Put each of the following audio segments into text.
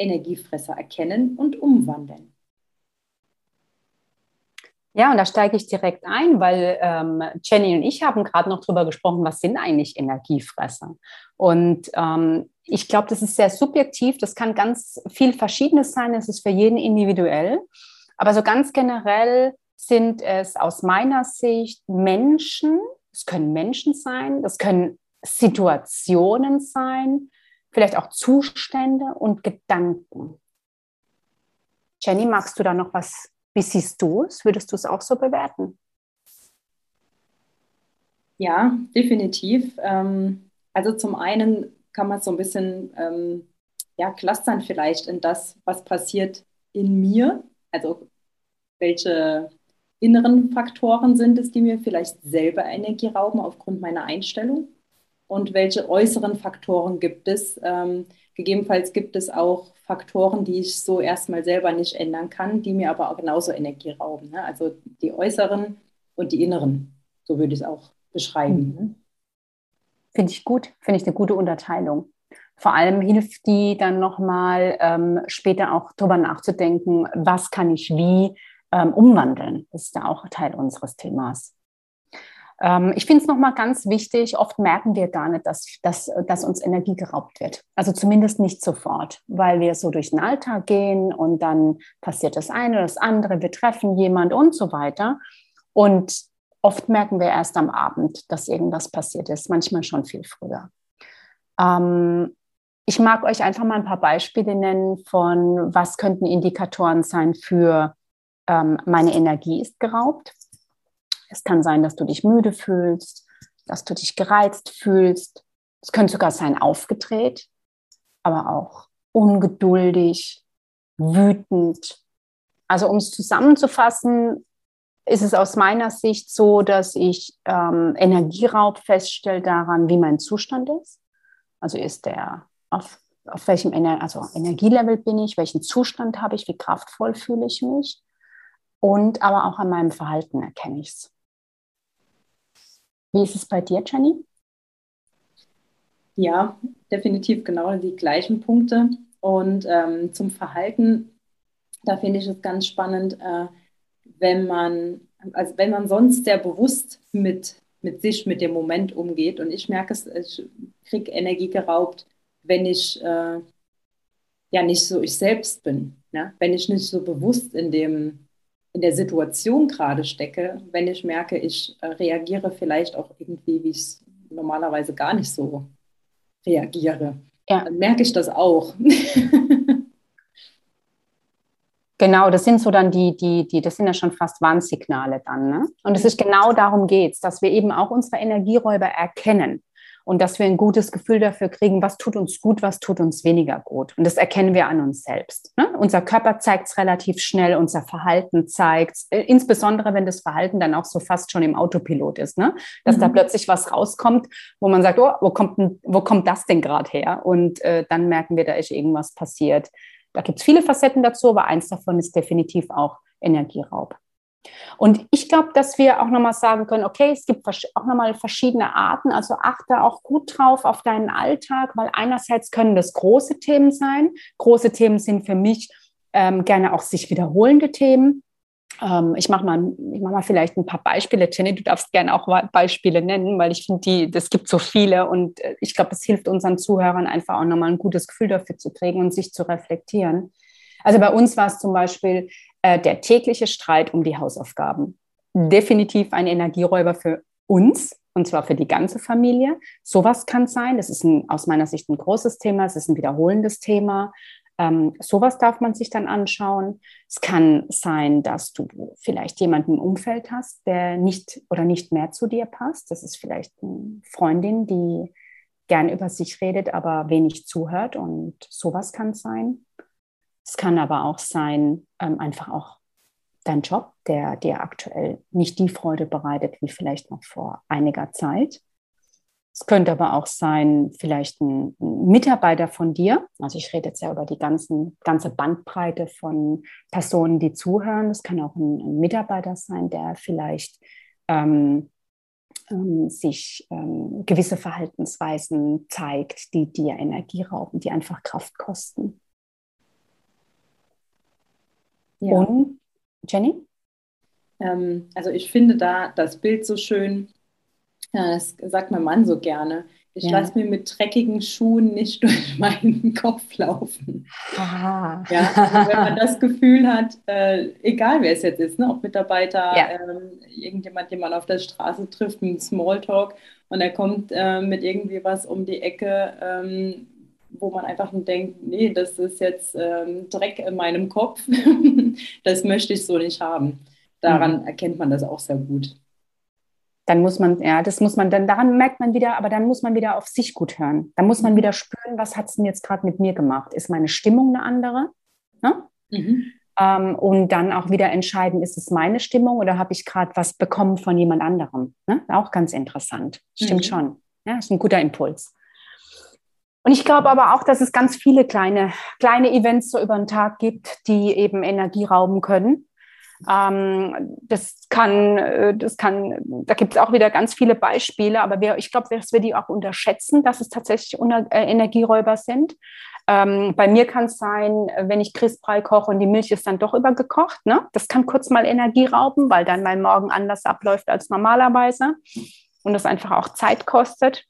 Energiefresser erkennen und umwandeln. Ja, und da steige ich direkt ein, weil ähm, Jenny und ich haben gerade noch drüber gesprochen, was sind eigentlich Energiefresser? Und ähm, ich glaube, das ist sehr subjektiv. Das kann ganz viel Verschiedenes sein. Es ist für jeden individuell. Aber so ganz generell sind es aus meiner Sicht Menschen. Es können Menschen sein. Das können Situationen sein vielleicht auch Zustände und Gedanken. Jenny, magst du da noch was? Wie siehst du es? Würdest du es auch so bewerten? Ja, definitiv. Ähm, also zum einen kann man so ein bisschen ähm, ja, clustern vielleicht in das, was passiert in mir. Also welche inneren Faktoren sind es, die mir vielleicht selber Energie rauben aufgrund meiner Einstellung und welche äußeren Faktoren gibt es. Ähm, gegebenenfalls gibt es auch Faktoren, die ich so erstmal selber nicht ändern kann, die mir aber auch genauso Energie rauben. Ne? Also die äußeren und die inneren, so würde ich es auch beschreiben. Mhm. Finde ich gut, finde ich eine gute Unterteilung. Vor allem hilft die dann nochmal ähm, später auch darüber nachzudenken, was kann ich wie ähm, umwandeln. Das ist ja auch Teil unseres Themas. Ähm, ich finde es nochmal ganz wichtig, oft merken wir gar nicht, dass, dass, dass uns Energie geraubt wird. Also zumindest nicht sofort, weil wir so durch den Alltag gehen und dann passiert das eine oder das andere, wir treffen jemand und so weiter. Und oft merken wir erst am Abend, dass irgendwas passiert ist, manchmal schon viel früher. Ähm, ich mag euch einfach mal ein paar Beispiele nennen von, was könnten Indikatoren sein für ähm, meine Energie ist geraubt. Es kann sein, dass du dich müde fühlst, dass du dich gereizt fühlst. Es könnte sogar sein aufgedreht, aber auch ungeduldig, wütend. Also um es zusammenzufassen, ist es aus meiner Sicht so, dass ich ähm, Energieraub feststelle daran, wie mein Zustand ist. Also ist der auf, auf welchem Ener also Energielevel bin ich, welchen Zustand habe ich, wie kraftvoll fühle ich mich. Und aber auch an meinem Verhalten erkenne ich es. Wie ist es bei dir, Jenny? Ja, definitiv genau die gleichen Punkte. Und ähm, zum Verhalten, da finde ich es ganz spannend, äh, wenn man, also wenn man sonst sehr bewusst mit, mit sich, mit dem Moment umgeht. Und ich merke es, ich kriege Energie geraubt, wenn ich äh, ja nicht so ich selbst bin. Ne? Wenn ich nicht so bewusst in dem in der Situation gerade stecke, wenn ich merke, ich äh, reagiere vielleicht auch irgendwie, wie ich normalerweise gar nicht so reagiere. Ja. Dann merke ich das auch. Genau, das sind so dann die, die, die, das sind ja schon fast Warnsignale dann. Ne? Und es ist genau darum geht dass wir eben auch unsere Energieräuber erkennen und dass wir ein gutes Gefühl dafür kriegen, was tut uns gut, was tut uns weniger gut. Und das erkennen wir an uns selbst. Ne? Unser Körper zeigt es relativ schnell, unser Verhalten zeigt es, äh, insbesondere wenn das Verhalten dann auch so fast schon im Autopilot ist, ne? dass mhm. da plötzlich was rauskommt, wo man sagt, oh, wo kommt, wo kommt das denn gerade her? Und äh, dann merken wir, da ist irgendwas passiert. Da gibt es viele Facetten dazu, aber eins davon ist definitiv auch Energieraub. Und ich glaube, dass wir auch nochmal sagen können, okay, es gibt auch nochmal verschiedene Arten, also achte auch gut drauf auf deinen Alltag, weil einerseits können das große Themen sein. Große Themen sind für mich ähm, gerne auch sich wiederholende Themen. Ähm, ich mache mal, mach mal vielleicht ein paar Beispiele. Jenny, du darfst gerne auch Beispiele nennen, weil ich finde, das gibt so viele und äh, ich glaube, es hilft unseren Zuhörern einfach auch nochmal ein gutes Gefühl dafür zu kriegen und sich zu reflektieren. Also bei uns war es zum Beispiel äh, der tägliche Streit um die Hausaufgaben. Definitiv ein Energieräuber für uns und zwar für die ganze Familie. Sowas kann sein. Das ist ein, aus meiner Sicht ein großes Thema. Es ist ein wiederholendes Thema. Ähm, sowas darf man sich dann anschauen. Es kann sein, dass du vielleicht jemanden im Umfeld hast, der nicht oder nicht mehr zu dir passt. Das ist vielleicht eine Freundin, die gern über sich redet, aber wenig zuhört. Und sowas kann sein. Es kann aber auch sein, ähm, einfach auch dein Job, der dir aktuell nicht die Freude bereitet wie vielleicht noch vor einiger Zeit. Es könnte aber auch sein, vielleicht ein, Mitarbeiter von dir. Also ich rede jetzt ja über die ganzen, ganze Bandbreite von Personen, die zuhören. Es kann auch ein, Mitarbeiter sein, der vielleicht ähm, ähm, sich ähm, gewisse Verhaltensweisen zeigt, die dir Energie rauben, die einfach Kraft kosten. Ja. Und Jenny? Ähm, also ich finde da das Bild so schön, das sagt mein Mann so gerne. Ich ja. lasse mir mit dreckigen Schuhen nicht durch meinen Kopf laufen. Ja, also wenn man das Gefühl hat, äh, egal wer es jetzt ist, ne, ob Mitarbeiter, ja. ähm, irgendjemand, den man auf der Straße trifft, ein Smalltalk und er kommt äh, mit irgendwie was um die Ecke, ähm, wo man einfach denkt, nee, das ist jetzt ähm, Dreck in meinem Kopf, das möchte ich so nicht haben. Daran mhm. erkennt man das auch sehr gut dann muss man, ja, das muss man, dann daran merkt man wieder, aber dann muss man wieder auf sich gut hören. Dann muss man mhm. wieder spüren, was hat es denn jetzt gerade mit mir gemacht? Ist meine Stimmung eine andere? Ne? Mhm. Ähm, und dann auch wieder entscheiden, ist es meine Stimmung oder habe ich gerade was bekommen von jemand anderem? Ne? Auch ganz interessant. Stimmt mhm. schon. Ja, ist ein guter Impuls. Und ich glaube aber auch, dass es ganz viele kleine, kleine Events so über den Tag gibt, die eben Energie rauben können. Ähm, das kann, äh, das kann, da gibt es auch wieder ganz viele Beispiele, aber wir, ich glaube, dass wir die auch unterschätzen, dass es tatsächlich äh, Energieräuber sind. Ähm, bei mir kann es sein, wenn ich Christbrei koche und die Milch ist dann doch übergekocht. Ne? Das kann kurz mal Energie rauben, weil dann mein Morgen anders abläuft als normalerweise und das einfach auch Zeit kostet.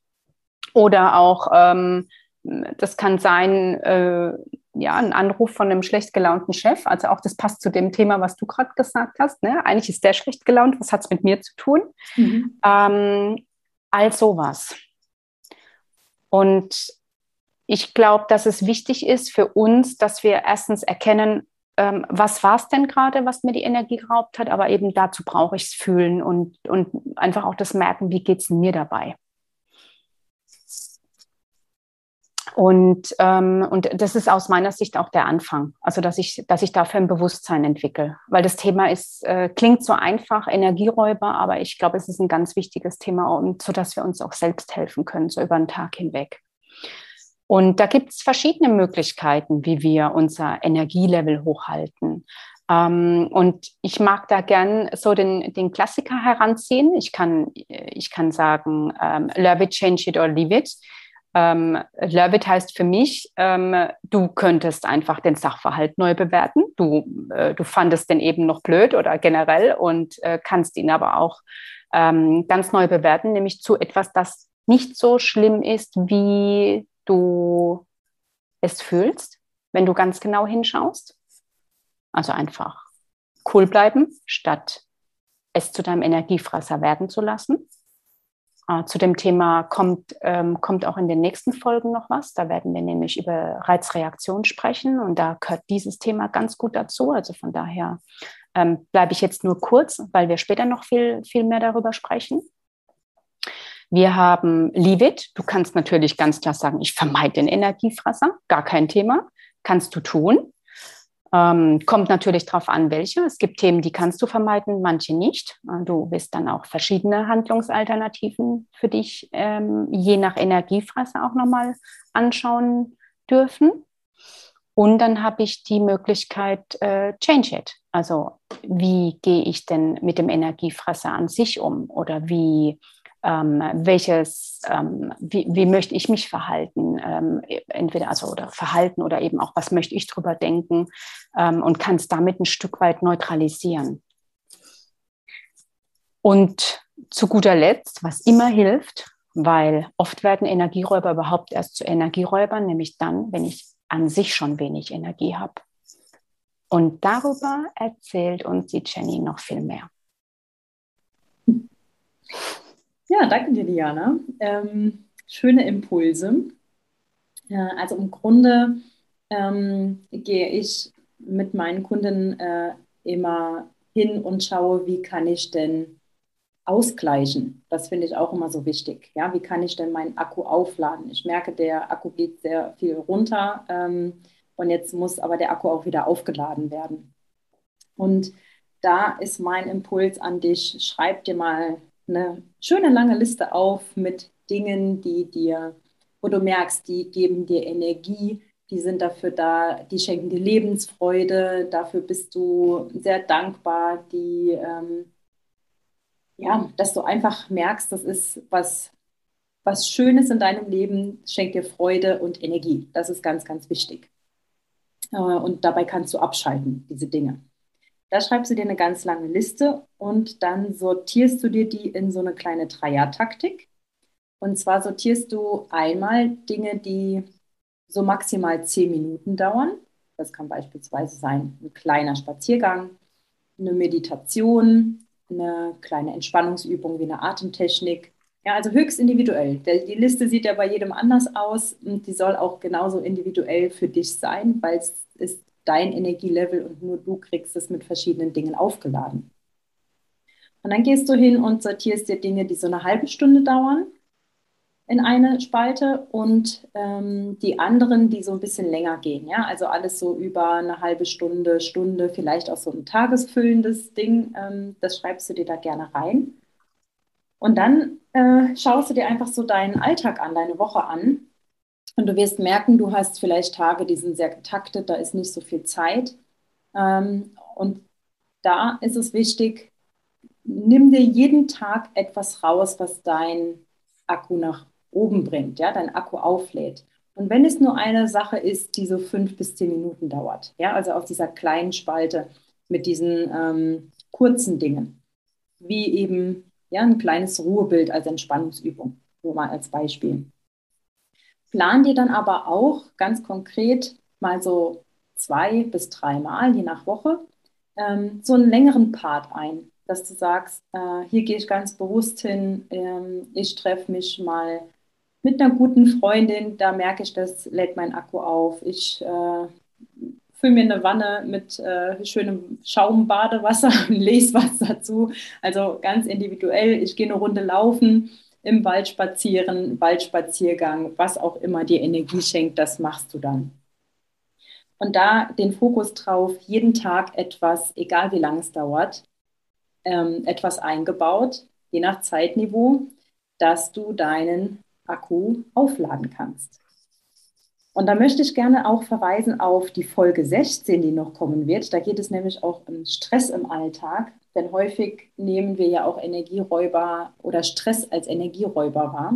Oder auch, ähm, das kann sein, äh, ja, ein Anruf von einem schlecht gelaunten Chef. Also auch das passt zu dem Thema, was du gerade gesagt hast. Ne? Eigentlich ist der schlecht gelaunt. Was hat es mit mir zu tun? Mhm. Ähm, all sowas. Und ich glaube, dass es wichtig ist für uns, dass wir erstens erkennen, ähm, was war es denn gerade, was mir die Energie geraubt hat, aber eben dazu brauche ich es fühlen und, und einfach auch das merken, wie geht es mir dabei. Und, ähm, und das ist aus meiner Sicht auch der Anfang, also dass ich, dass ich dafür ein Bewusstsein entwickle. Weil das Thema ist, äh, klingt so einfach, Energieräuber, aber ich glaube, es ist ein ganz wichtiges Thema, sodass wir uns auch selbst helfen können, so über den Tag hinweg. Und da gibt es verschiedene Möglichkeiten, wie wir unser Energielevel hochhalten. Ähm, und ich mag da gern so den, den Klassiker heranziehen. Ich kann, ich kann sagen, ähm, love it, change it or leave it. Ähm, Love it heißt für mich, ähm, du könntest einfach den Sachverhalt neu bewerten. Du, äh, du fandest den eben noch blöd oder generell und äh, kannst ihn aber auch ähm, ganz neu bewerten, nämlich zu etwas, das nicht so schlimm ist, wie du es fühlst, wenn du ganz genau hinschaust. Also einfach cool bleiben, statt es zu deinem Energiefresser werden zu lassen. Äh, zu dem Thema kommt, ähm, kommt auch in den nächsten Folgen noch was. Da werden wir nämlich über Reizreaktion sprechen und da gehört dieses Thema ganz gut dazu. Also von daher ähm, bleibe ich jetzt nur kurz, weil wir später noch viel, viel mehr darüber sprechen. Wir haben It. Du kannst natürlich ganz klar sagen, ich vermeide den Energiefresser, gar kein Thema. Kannst du tun. Ähm, kommt natürlich darauf an, welche. Es gibt Themen, die kannst du vermeiden, manche nicht. Äh, du wirst dann auch verschiedene Handlungsalternativen für dich ähm, je nach Energiefresse auch nochmal anschauen dürfen. Und dann habe ich die Möglichkeit äh, Change It. Also wie gehe ich denn mit dem Energiefresser an sich um oder wie ähm, welches, ähm, wie, wie möchte ich mich verhalten, ähm, entweder also oder verhalten oder eben auch, was möchte ich drüber denken ähm, und kann es damit ein Stück weit neutralisieren. Und zu guter Letzt, was immer hilft, weil oft werden Energieräuber überhaupt erst zu Energieräubern, nämlich dann, wenn ich an sich schon wenig Energie habe. Und darüber erzählt uns die Jenny noch viel mehr. Ja, danke dir, Diana. Ähm, schöne Impulse. Ja, also im Grunde ähm, gehe ich mit meinen Kunden äh, immer hin und schaue, wie kann ich denn ausgleichen. Das finde ich auch immer so wichtig. Ja, wie kann ich denn meinen Akku aufladen? Ich merke, der Akku geht sehr viel runter. Ähm, Und jetzt muss aber der Akku auch wieder aufgeladen werden. Und da ist mein Impuls an dich, schreib dir mal eine schöne lange Liste auf mit Dingen, die dir, wo du merkst, die geben dir Energie, die sind dafür da, die schenken dir Lebensfreude, dafür bist du sehr dankbar, die, ähm, ja, dass du einfach merkst, das ist was, was Schönes in deinem Leben, schenkt dir Freude und Energie. Das ist ganz, ganz wichtig. Äh, und dabei kannst du abschalten, diese Dinge. Da schreibst du dir eine ganz lange Liste und dann sortierst du dir die in so eine kleine Dreier-Taktik. Und zwar sortierst du einmal Dinge, die so maximal zehn Minuten dauern. Das kann beispielsweise sein ein kleiner Spaziergang, eine Meditation, eine kleine Entspannungsübung wie eine Atemtechnik. Ja, also höchst individuell. Die Liste sieht ja bei jedem anders aus und die soll auch genauso individuell für dich sein, weil es ist dein Energielevel und nur du kriegst es mit verschiedenen Dingen aufgeladen. Und dann gehst du hin und sortierst dir Dinge, die so eine halbe Stunde dauern in eine Spalte und ähm, die anderen, die so ein bisschen länger gehen. Ja? Also alles so über eine halbe Stunde, Stunde, vielleicht auch so ein tagesfüllendes Ding. Ähm, das schreibst du dir da gerne rein. Und dann äh, schaust du dir einfach so deinen Alltag an, deine Woche an. Und du wirst merken, du hast vielleicht Tage, die sind sehr getaktet, da ist nicht so viel Zeit. Ähm, und da ist es wichtig, nimm dir jeden Tag etwas raus, was dein Akku nach oben bringt, ja, dein Akku auflädt. Und wenn es nur eine Sache ist, die so fünf bis zehn Minuten dauert, ja, also auf dieser kleinen Spalte mit diesen ähm, kurzen Dingen, wie eben ja, ein kleines Ruhebild als Entspannungsübung, nur mal als Beispiel. Plan dir dann aber auch ganz konkret mal so zwei bis drei Mal, je nach Woche, ähm, so einen längeren Part ein, dass du sagst, äh, hier gehe ich ganz bewusst hin, ähm, ich treffe mich mal mit einer guten Freundin, da merke ich, das lädt mein Akku auf. Ich äh, fülle mir eine Wanne mit äh, schönem Schaumbadewasser und lese was dazu. Also ganz individuell. Ich gehe eine Runde laufen, im Wald spazieren, Waldspaziergang, was auch immer dir Energie schenkt, das machst du dann. Und da den Fokus drauf, jeden Tag etwas, egal wie lange es dauert, ähm, etwas eingebaut, je nach Zeitniveau, dass du deinen Akku aufladen kannst. Und da möchte ich gerne auch verweisen auf die Folge 16, die noch kommen wird. Da geht es nämlich auch um Stress im Alltag, denn häufig nehmen wir ja auch Energieräuber oder Stress als Energieräuber wahr.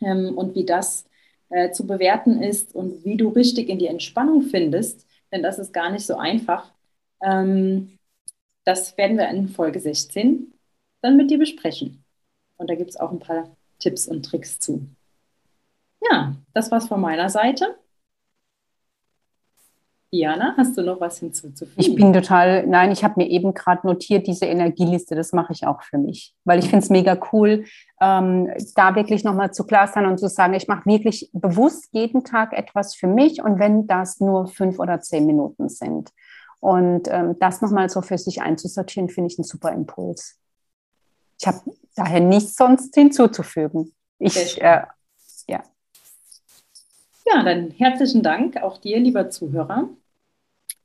Ähm, und wie das äh, zu bewerten ist und wie du richtig in die Entspannung findest, denn das ist gar nicht so einfach. Ähm, das werden wir in Folge 16 dann mit dir besprechen. Und da gibt es auch ein paar Tipps und Tricks zu. Ja, das war's von meiner Seite. Diana, hast du noch was hinzuzufügen? Ich bin total, nein, ich habe mir eben gerade notiert, diese Energieliste, das mache ich auch für mich, weil ich finde es mega cool, ähm, da wirklich nochmal zu klar sein und zu sagen, ich mache wirklich bewusst jeden Tag etwas für mich und wenn das nur fünf oder zehn Minuten sind. Und ähm, das nochmal so für sich einzusortieren, finde ich einen super Impuls. Ich habe daher nichts sonst hinzuzufügen. Ich, äh, ja. Ja, dann herzlichen Dank auch dir, lieber Zuhörer.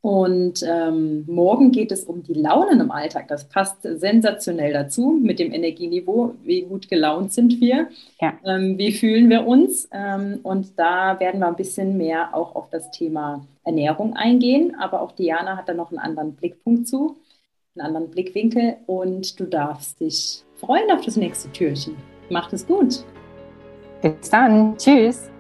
Und ähm, morgen geht es um die Launen im Alltag. Das passt sensationell dazu mit dem Energieniveau. Wie gut gelaunt sind wir? Ja. Ähm, wie fühlen wir uns? Ähm, und da werden wir ein bisschen mehr auch auf das Thema Ernährung eingehen. Aber auch Diana hat da noch einen anderen Blickpunkt zu, einen anderen Blickwinkel. Und du darfst dich freuen auf das nächste Türchen. Macht es gut. Bis dann. Tschüss.